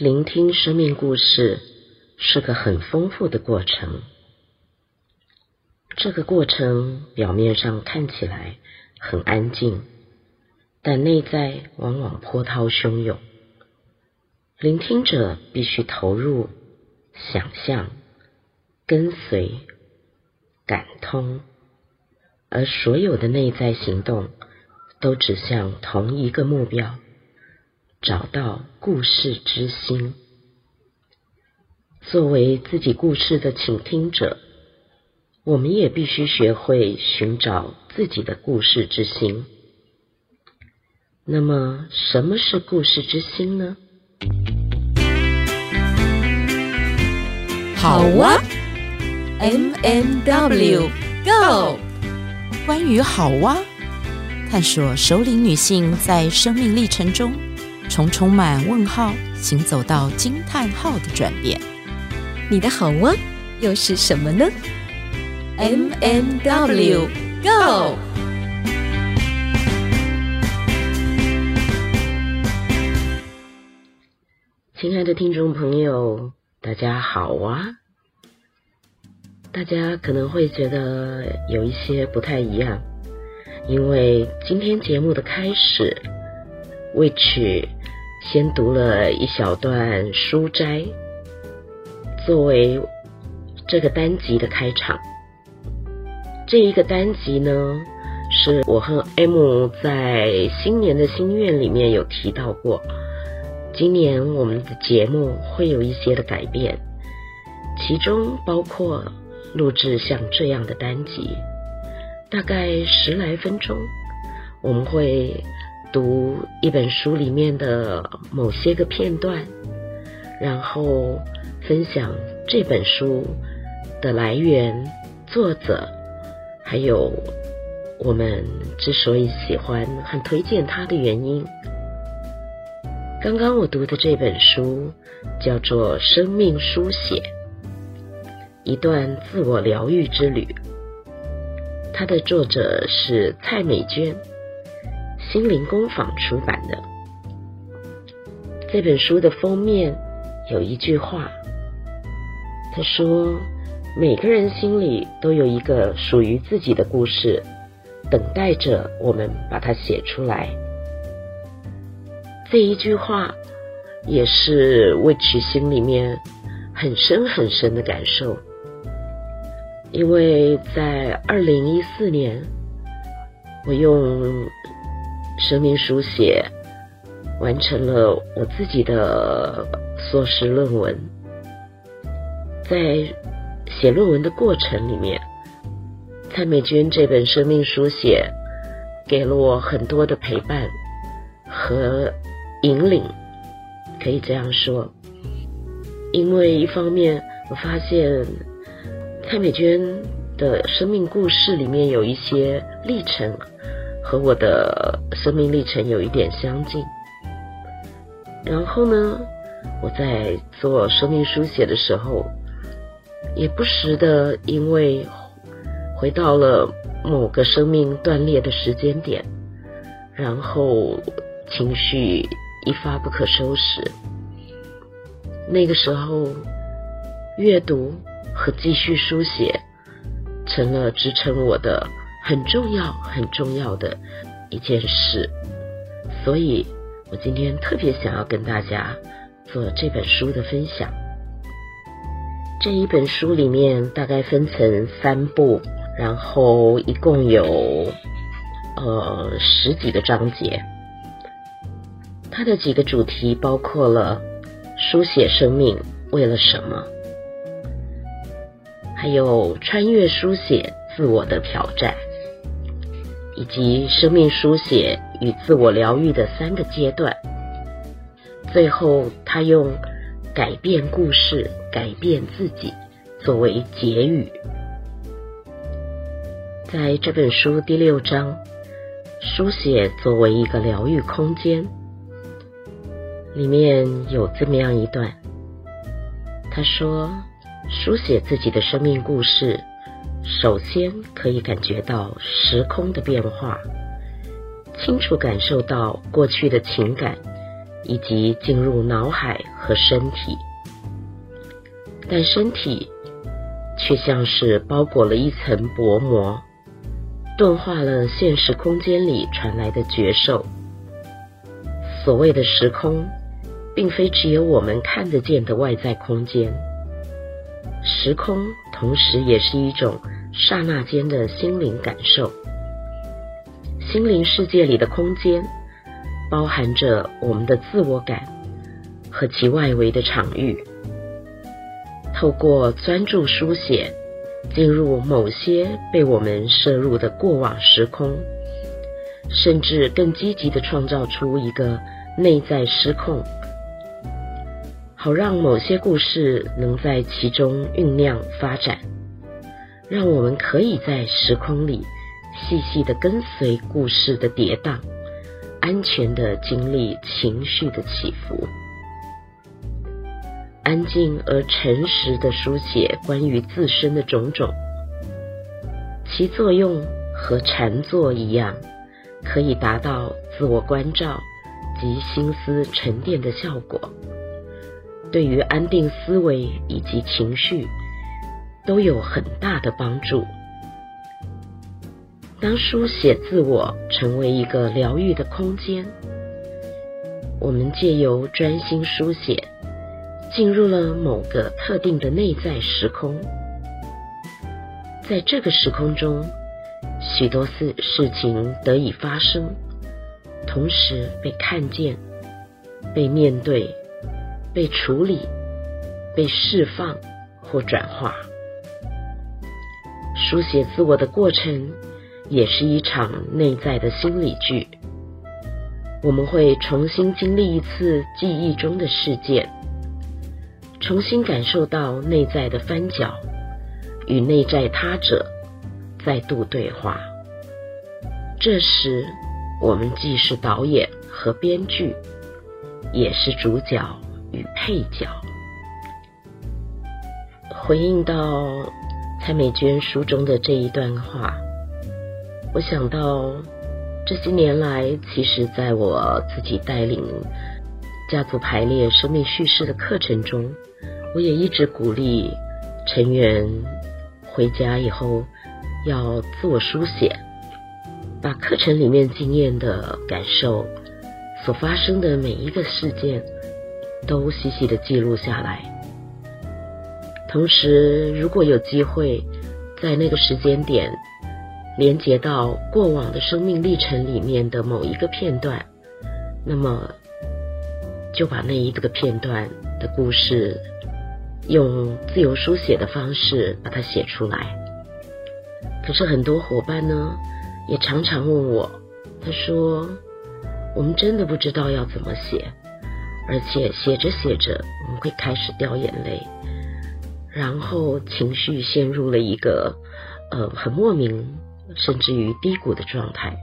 聆听生命故事是个很丰富的过程。这个过程表面上看起来很安静，但内在往往波涛汹涌。聆听者必须投入、想象、跟随、感通，而所有的内在行动都指向同一个目标。找到故事之心。作为自己故事的倾听者，我们也必须学会寻找自己的故事之心。那么，什么是故事之心呢？好哇，M&W Go！关于好哇，探索首领女性在生命历程中。从充满问号行走到惊叹号的转变，你的好哇又是什么呢？M M W Go！亲爱的听众朋友，大家好啊！大家可能会觉得有一些不太一样，因为今天节目的开始为取。先读了一小段书斋，作为这个单集的开场。这一个单集呢，是我和 M 在新年的心愿里面有提到过。今年我们的节目会有一些的改变，其中包括录制像这样的单集，大概十来分钟，我们会。读一本书里面的某些个片段，然后分享这本书的来源、作者，还有我们之所以喜欢、很推荐它的原因。刚刚我读的这本书叫做《生命书写：一段自我疗愈之旅》，它的作者是蔡美娟。心灵工坊出版的这本书的封面有一句话，他说：“每个人心里都有一个属于自己的故事，等待着我们把它写出来。”这一句话也是 Witch 心里面很深很深的感受，因为在二零一四年，我用。生命书写完成了我自己的硕士论文，在写论文的过程里面，蔡美娟这本生命书写给了我很多的陪伴和引领，可以这样说。因为一方面我发现蔡美娟的生命故事里面有一些历程。和我的生命历程有一点相近。然后呢，我在做生命书写的时候，也不时的因为回到了某个生命断裂的时间点，然后情绪一发不可收拾。那个时候，阅读和继续书写成了支撑我的。很重要、很重要的一件事，所以我今天特别想要跟大家做这本书的分享。这一本书里面大概分成三部，然后一共有呃十几个章节。它的几个主题包括了书写生命为了什么，还有穿越书写自我的挑战。以及生命书写与自我疗愈的三个阶段，最后他用改变故事、改变自己作为结语。在这本书第六章，书写作为一个疗愈空间，里面有这么样一段，他说：“书写自己的生命故事。”首先可以感觉到时空的变化，清楚感受到过去的情感以及进入脑海和身体，但身体却像是包裹了一层薄膜，钝化了现实空间里传来的觉受。所谓的时空，并非只有我们看得见的外在空间，时空同时也是一种刹那间的心灵感受。心灵世界里的空间，包含着我们的自我感和其外围的场域。透过专注书写，进入某些被我们摄入的过往时空，甚至更积极的创造出一个内在失控，好让某些故事能在其中酝酿发展，让我们可以在时空里。细细的跟随故事的跌宕，安全的经历情绪的起伏，安静而诚实的书写关于自身的种种，其作用和禅坐一样，可以达到自我关照及心思沉淀的效果，对于安定思维以及情绪都有很大的帮助。当书写自我成为一个疗愈的空间，我们借由专心书写，进入了某个特定的内在时空。在这个时空中，许多事事情得以发生，同时被看见、被面对、被处理、被释放或转化。书写自我的过程。也是一场内在的心理剧，我们会重新经历一次记忆中的事件，重新感受到内在的翻搅，与内在他者再度对话。这时，我们既是导演和编剧，也是主角与配角。回应到蔡美娟书中的这一段话。我想到这些年来，其实在我自己带领家族排列生命叙事的课程中，我也一直鼓励成员回家以后要自我书写，把课程里面经验的感受、所发生的每一个事件都细细的记录下来。同时，如果有机会在那个时间点，连接到过往的生命历程里面的某一个片段，那么就把那一个片段的故事用自由书写的方式把它写出来。可是很多伙伴呢，也常常问我，他说：“我们真的不知道要怎么写，而且写着写着，我们会开始掉眼泪，然后情绪陷入了一个呃很莫名。”甚至于低谷的状态。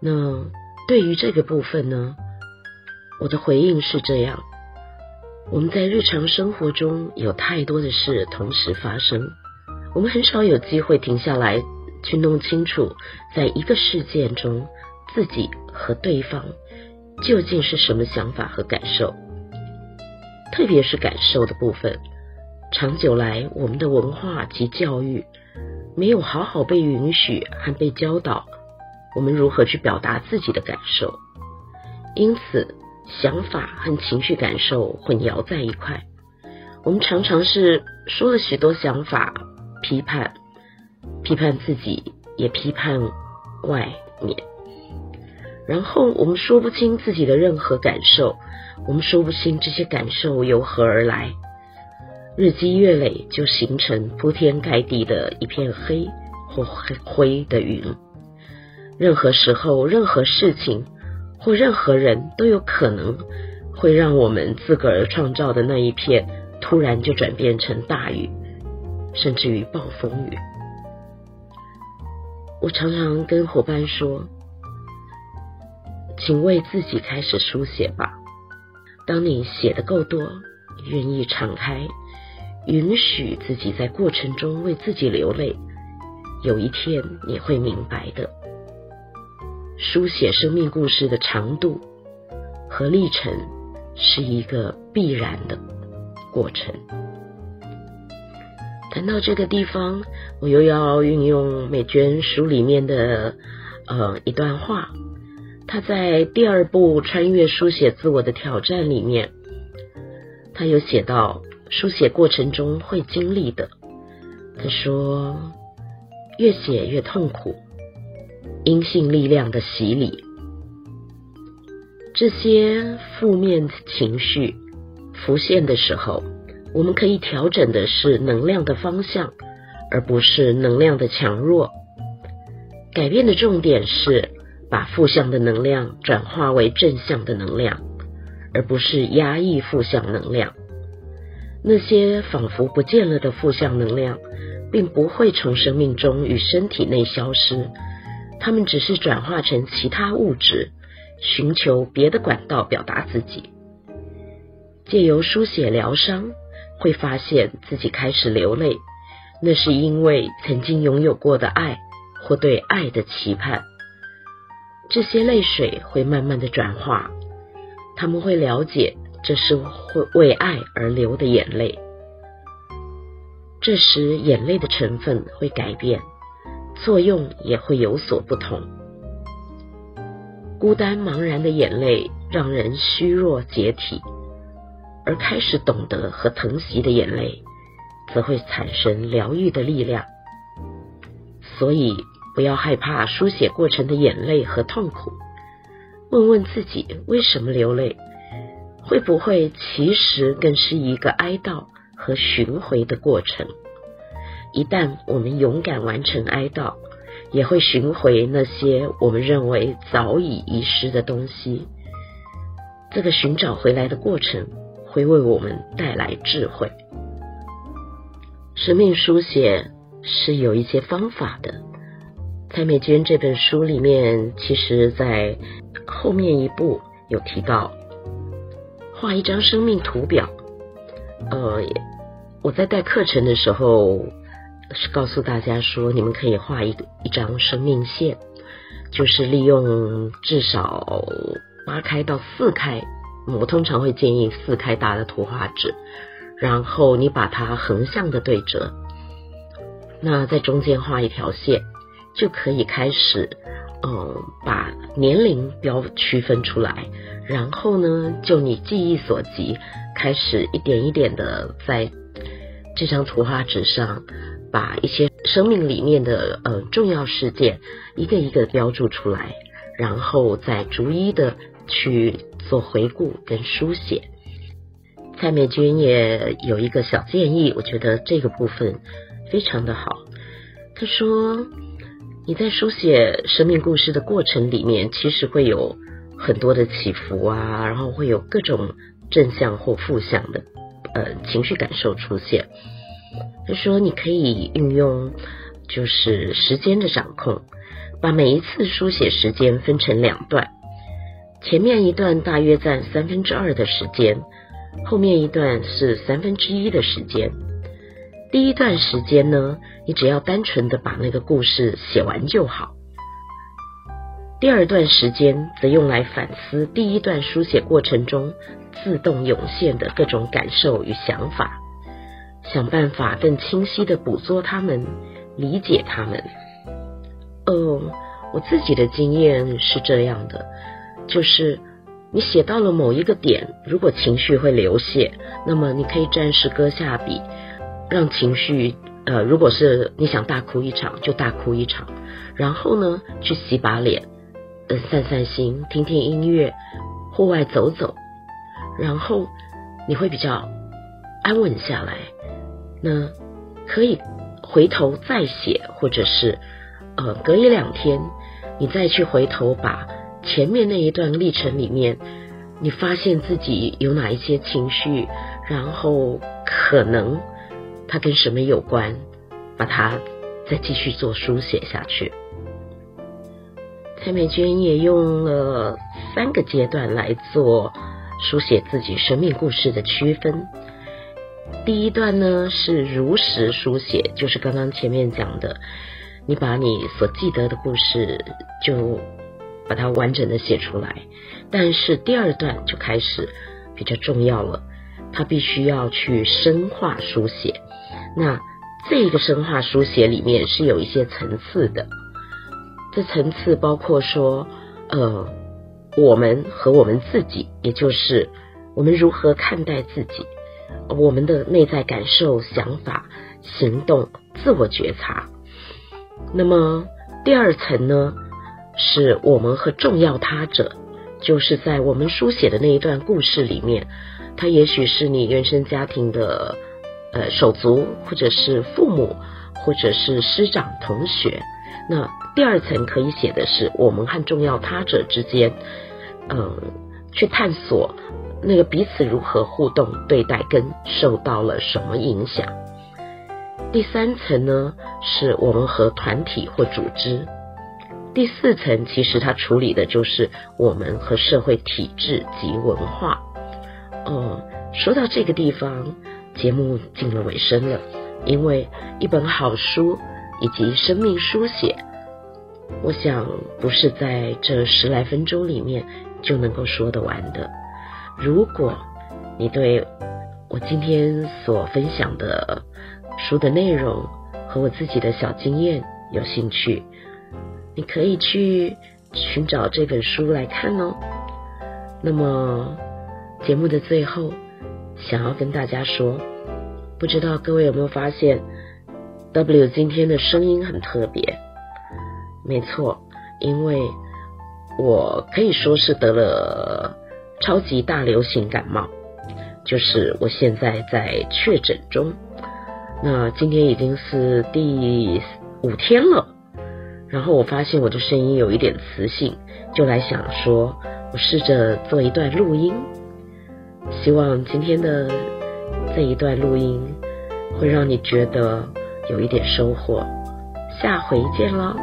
那对于这个部分呢，我的回应是这样：我们在日常生活中有太多的事同时发生，我们很少有机会停下来去弄清楚，在一个事件中自己和对方究竟是什么想法和感受。特别是感受的部分，长久来我们的文化及教育。没有好好被允许和被教导，我们如何去表达自己的感受？因此，想法和情绪感受混淆在一块。我们常常是说了许多想法，批判，批判自己，也批判外面。然后我们说不清自己的任何感受，我们说不清这些感受由何而来。日积月累，就形成铺天盖地的一片黑或黑灰的云。任何时候、任何事情或任何人都有可能会让我们自个儿创造的那一片突然就转变成大雨，甚至于暴风雨。我常常跟伙伴说：“请为自己开始书写吧。当你写的够多，愿意敞开。”允许自己在过程中为自己流泪，有一天你会明白的。书写生命故事的长度和历程是一个必然的过程。谈到这个地方，我又要运用美娟书里面的呃一段话。她在第二部《穿越书写自我的挑战》里面，她有写到书写过程中会经历的。他说，越写越痛苦，阴性力量的洗礼，这些负面情绪浮现的时候。我们可以调整的是能量的方向，而不是能量的强弱。改变的重点是把负向的能量转化为正向的能量，而不是压抑负向能量。那些仿佛不见了的负向能量，并不会从生命中与身体内消失，它们只是转化成其他物质，寻求别的管道表达自己，借由书写疗伤。会发现自己开始流泪，那是因为曾经拥有过的爱或对爱的期盼。这些泪水会慢慢的转化，他们会了解这是会为爱而流的眼泪。这时眼泪的成分会改变，作用也会有所不同。孤单茫然的眼泪让人虚弱解体。而开始懂得和疼惜的眼泪，则会产生疗愈的力量。所以，不要害怕书写过程的眼泪和痛苦。问问自己，为什么流泪？会不会其实更是一个哀悼和寻回的过程？一旦我们勇敢完成哀悼，也会寻回那些我们认为早已遗失的东西。这个寻找回来的过程。会为我们带来智慧。生命书写是有一些方法的。蔡美娟这本书里面，其实在后面一部有提到，画一张生命图表。呃，我在带课程的时候是告诉大家说，你们可以画一一张生命线，就是利用至少八开到四开。我通常会建议四开大的图画纸，然后你把它横向的对折，那在中间画一条线，就可以开始，嗯，把年龄标区分出来，然后呢，就你记忆所及，开始一点一点的在这张图画纸上，把一些生命里面的呃重要事件一个一个标注出来，然后再逐一的去。做回顾跟书写，蔡美娟也有一个小建议，我觉得这个部分非常的好。她说，你在书写生命故事的过程里面，其实会有很多的起伏啊，然后会有各种正向或负向的呃情绪感受出现。她说，你可以运用就是时间的掌控，把每一次书写时间分成两段。前面一段大约占三分之二的时间，后面一段是三分之一的时间。第一段时间呢，你只要单纯的把那个故事写完就好。第二段时间则用来反思第一段书写过程中自动涌现的各种感受与想法，想办法更清晰的捕捉他们，理解他们。哦，我自己的经验是这样的。就是你写到了某一个点，如果情绪会流泻，那么你可以暂时搁下笔，让情绪呃，如果是你想大哭一场，就大哭一场，然后呢，去洗把脸，呃，散散心，听听音乐，户外走走，然后你会比较安稳下来。那可以回头再写，或者是呃，隔一两天你再去回头把。前面那一段历程里面，你发现自己有哪一些情绪，然后可能它跟什么有关，把它再继续做书写下去。蔡美娟也用了三个阶段来做书写自己生命故事的区分。第一段呢是如实书写，就是刚刚前面讲的，你把你所记得的故事就。把它完整的写出来。但是第二段就开始比较重要了，他必须要去深化书写。那这个生化书写里面是有一些层次的，这层次包括说，呃，我们和我们自己，也就是我们如何看待自己，我们的内在感受、想法、行动、自我觉察。那么第二层呢，是我们和重要他者。就是在我们书写的那一段故事里面，他也许是你原生家庭的呃手足，或者是父母，或者是师长、同学。那第二层可以写的是我们和重要他者之间，嗯、去探索那个彼此如何互动、对待，跟受到了什么影响。第三层呢，是我们和团体或组织。第四层其实它处理的就是我们和社会体制及文化。哦，说到这个地方，节目进了尾声了。因为一本好书以及生命书写，我想不是在这十来分钟里面就能够说得完的。如果你对我今天所分享的书的内容和我自己的小经验有兴趣，你可以去寻找这本书来看哦。那么节目的最后，想要跟大家说，不知道各位有没有发现，W 今天的声音很特别。没错，因为我可以说是得了超级大流行感冒，就是我现在在确诊中。那今天已经是第五天了。然后我发现我的声音有一点磁性，就来想说，我试着做一段录音，希望今天的这一段录音会让你觉得有一点收获。下回见了。